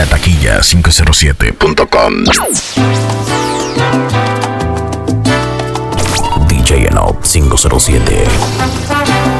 La taquilla 507.com. DJ Enoch 507.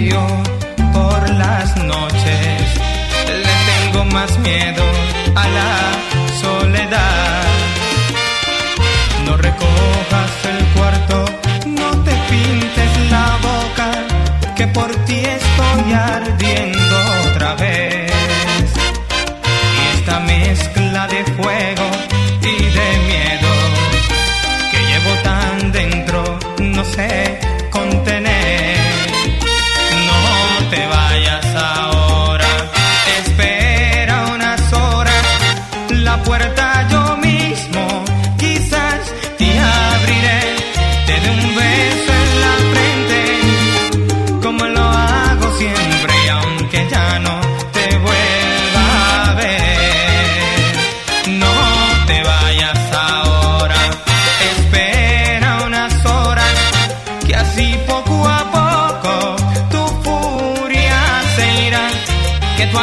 Yo por las noches le tengo más miedo a la soledad. No recojas el cuarto, no te pintes la boca, que por ti estoy ardiendo otra vez. Y esta mezcla de fuego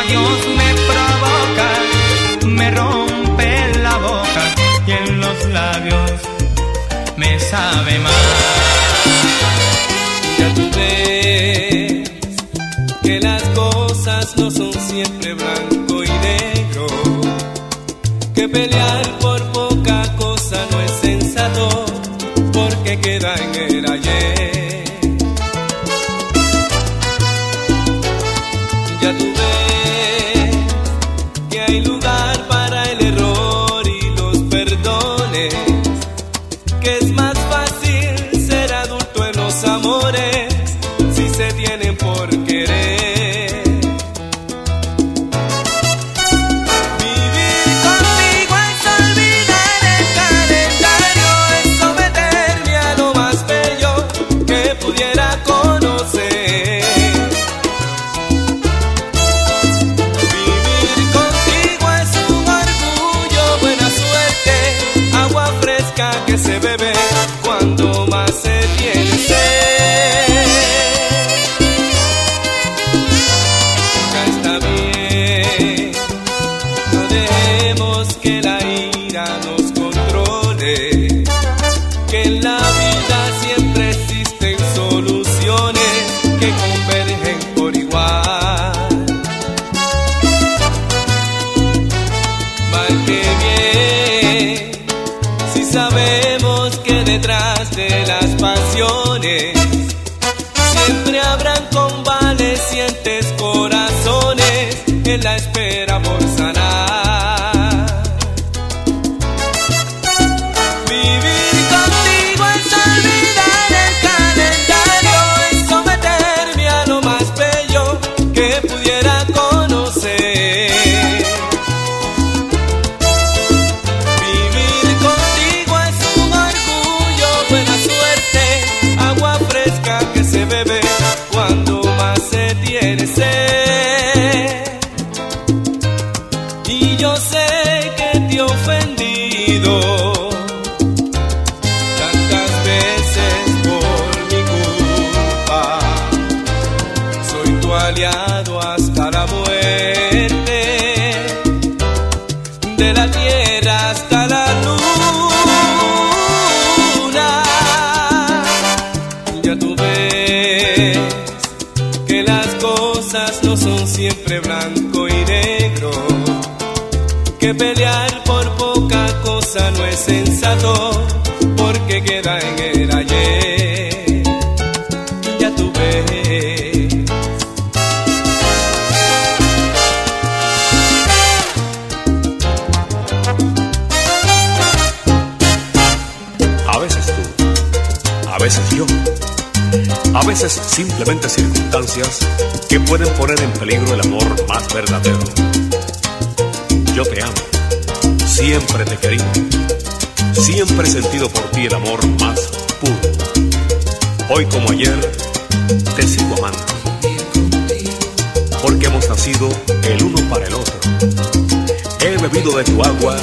adiós me provoca, me rompe la boca y en los labios me sabe mal. Ya tú ves que las cosas no son siempre blanco y negro, que pelear por poca cosa no es sensato, porque queda en el realize A veces simplemente circunstancias que pueden poner en peligro el amor más verdadero. Yo te amo, siempre te he querido, siempre he sentido por ti el amor más puro. Hoy como ayer, te sigo amando, porque hemos nacido el uno para el otro. He bebido de tu agua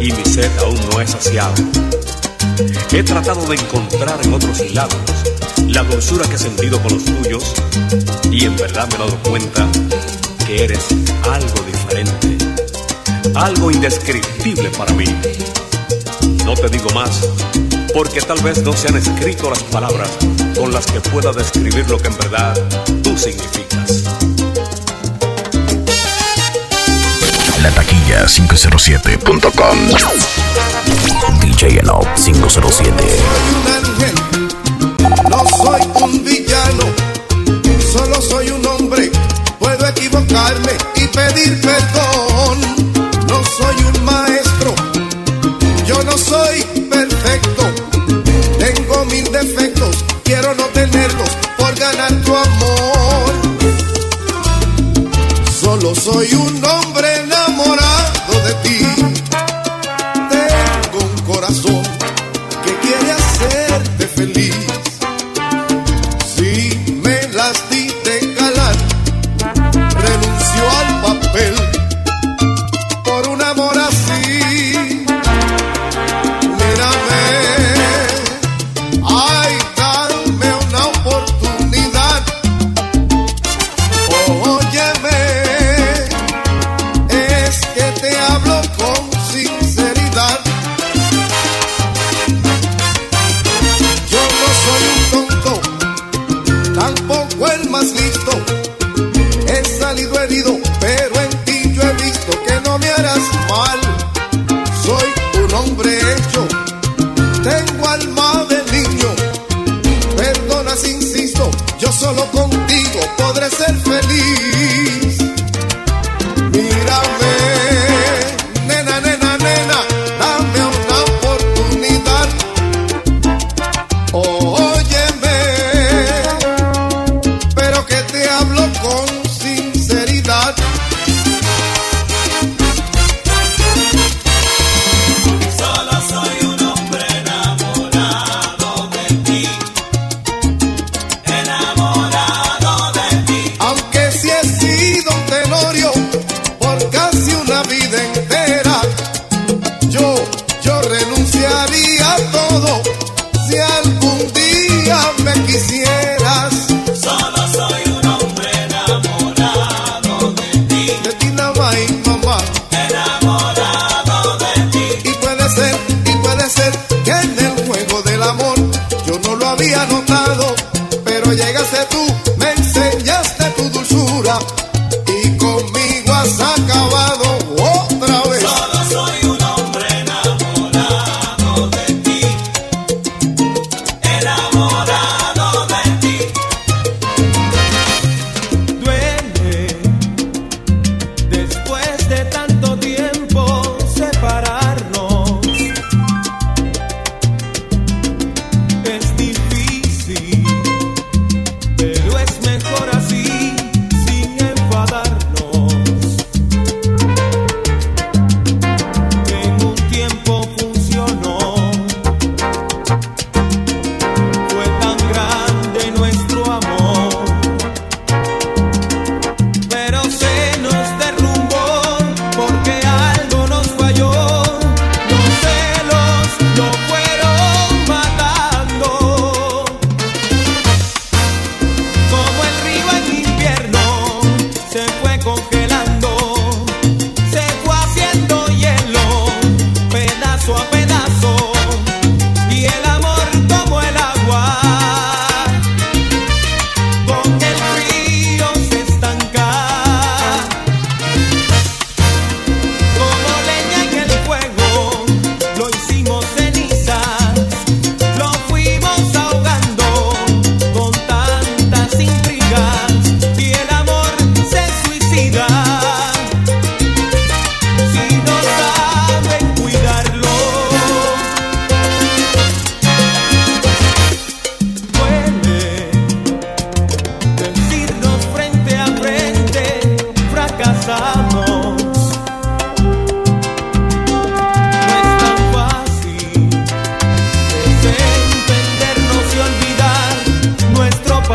y mi sed aún no es saciada. He tratado de encontrar en otros lados la dulzura que he sentido con los tuyos y en verdad me he dado cuenta que eres algo diferente, algo indescriptible para mí. No te digo más porque tal vez no se han escrito las palabras con las que pueda describir lo que en verdad tú significas. La taquilla 507.com. DJ Enoch 507. No soy un villano, solo soy un hombre. Puedo equivocarme y pedir perdón. No soy un maestro, yo no soy perfecto. Tengo mil defectos, quiero no tenerlos por ganar tu amor. Solo soy un hombre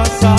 outside.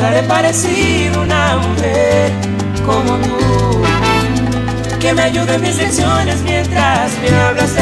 encontraré parecido una mujer como tú. Que me ayude en mis lecciones mientras me hablas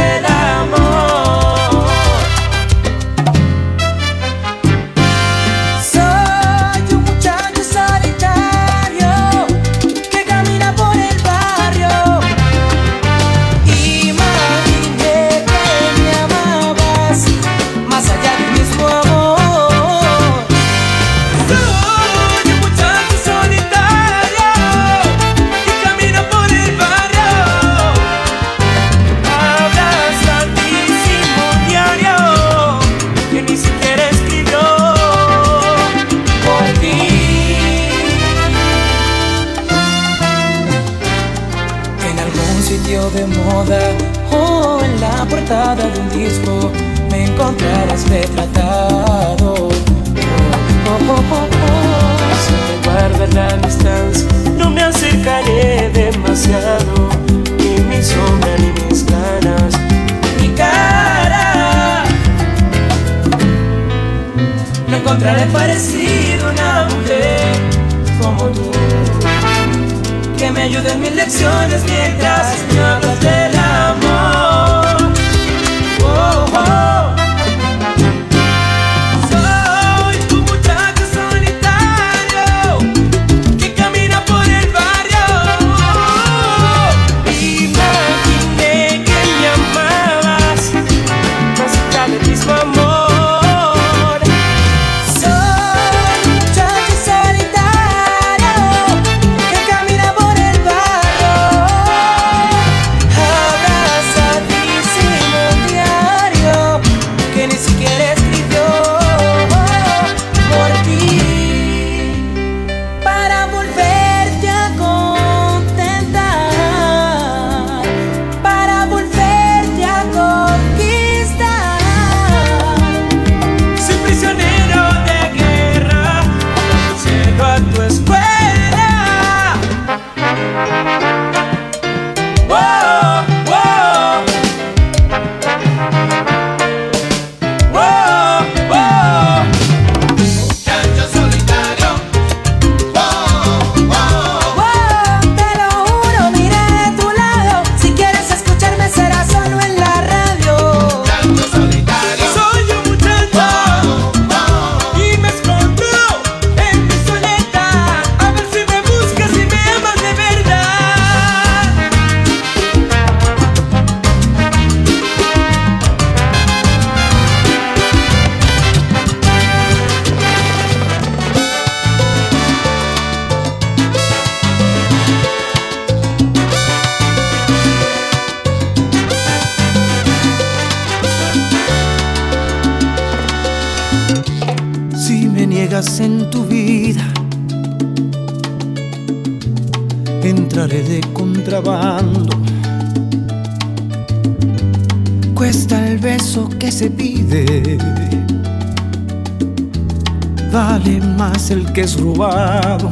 que es robado.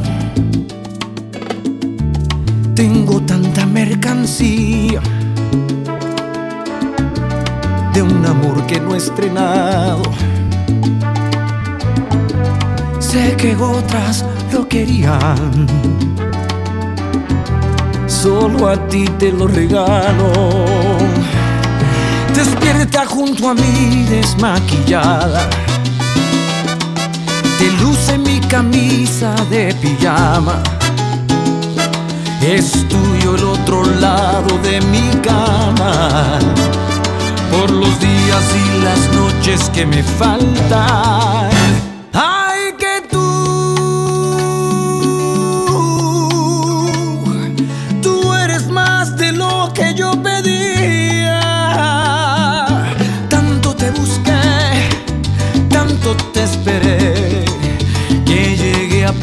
Tengo tanta mercancía de un amor que no he estrenado. Sé que otras lo querían, solo a ti te lo regalo. Despierta junto a mí desmaquillada. Te luce mi camisa de pijama. Es tuyo el otro lado de mi cama. Por los días y las noches que me faltan.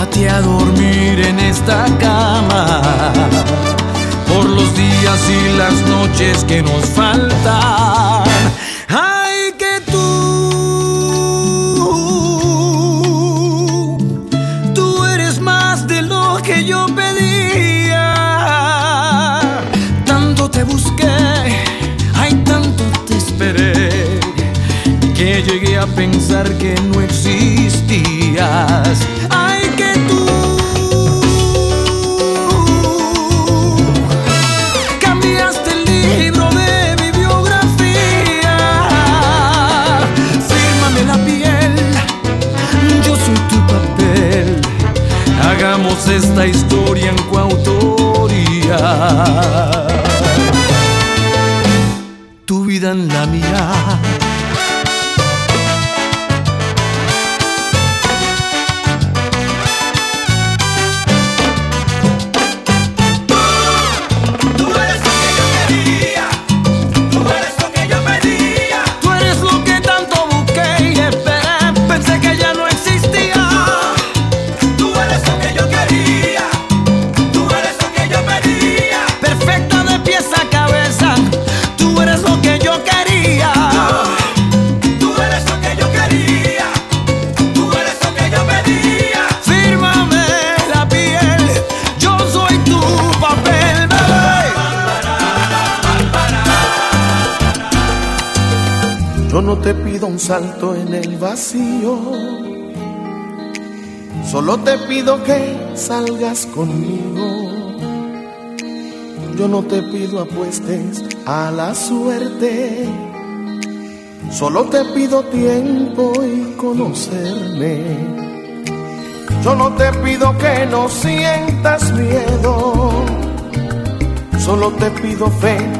Quédate a dormir en esta cama por los días y las noches que nos faltan. Ay, que tú, tú eres más de lo que yo pedía. Tanto te busqué, ay, tanto te esperé que llegué a pensar que no existías. Salto en el vacío, solo te pido que salgas conmigo. Yo no te pido apuestes a la suerte, solo te pido tiempo y conocerme. Yo no te pido que no sientas miedo, solo te pido fe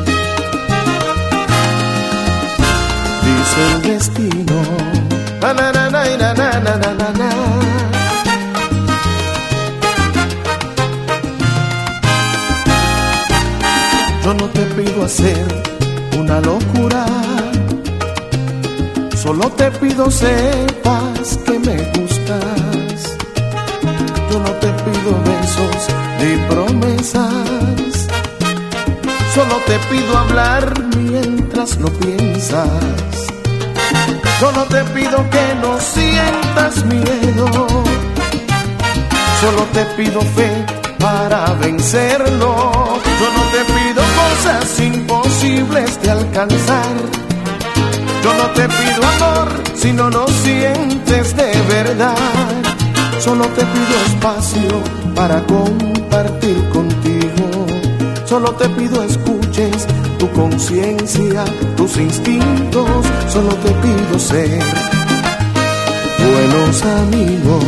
el destino. Yo no te pido hacer una locura, solo te pido sepas que me gustas. Yo no te pido besos ni promesas, solo te pido hablar mientras lo piensas. Yo no te pido que no sientas miedo, solo te pido fe para vencerlo. Yo no te pido cosas imposibles de alcanzar. Yo no te pido amor si no lo sientes de verdad. Solo te pido espacio para compartir contigo. Solo te pido escuches tu conciencia, tus instintos, solo te pido ser buenos amigos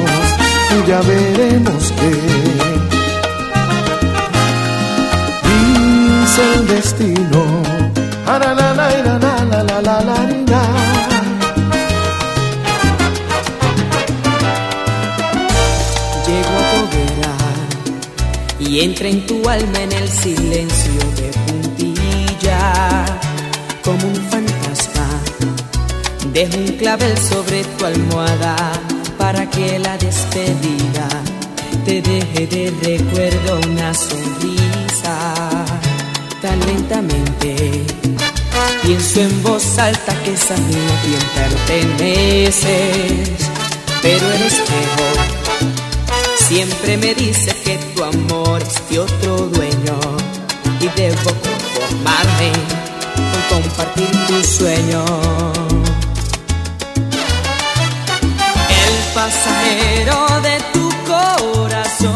y ya veremos qué. Dice el destino, la la la la la y entra en tu alma en el silencio como un fantasma. Dejo un clavel sobre tu almohada para que la despedida te deje de recuerdo una sonrisa tan lentamente. Pienso en voz alta que es a mí a quien perteneces, pero el espejo siempre me dice que tu amor es de otro dueño y debo conformarme con compartir tu sueño. El pasajero de tu corazón,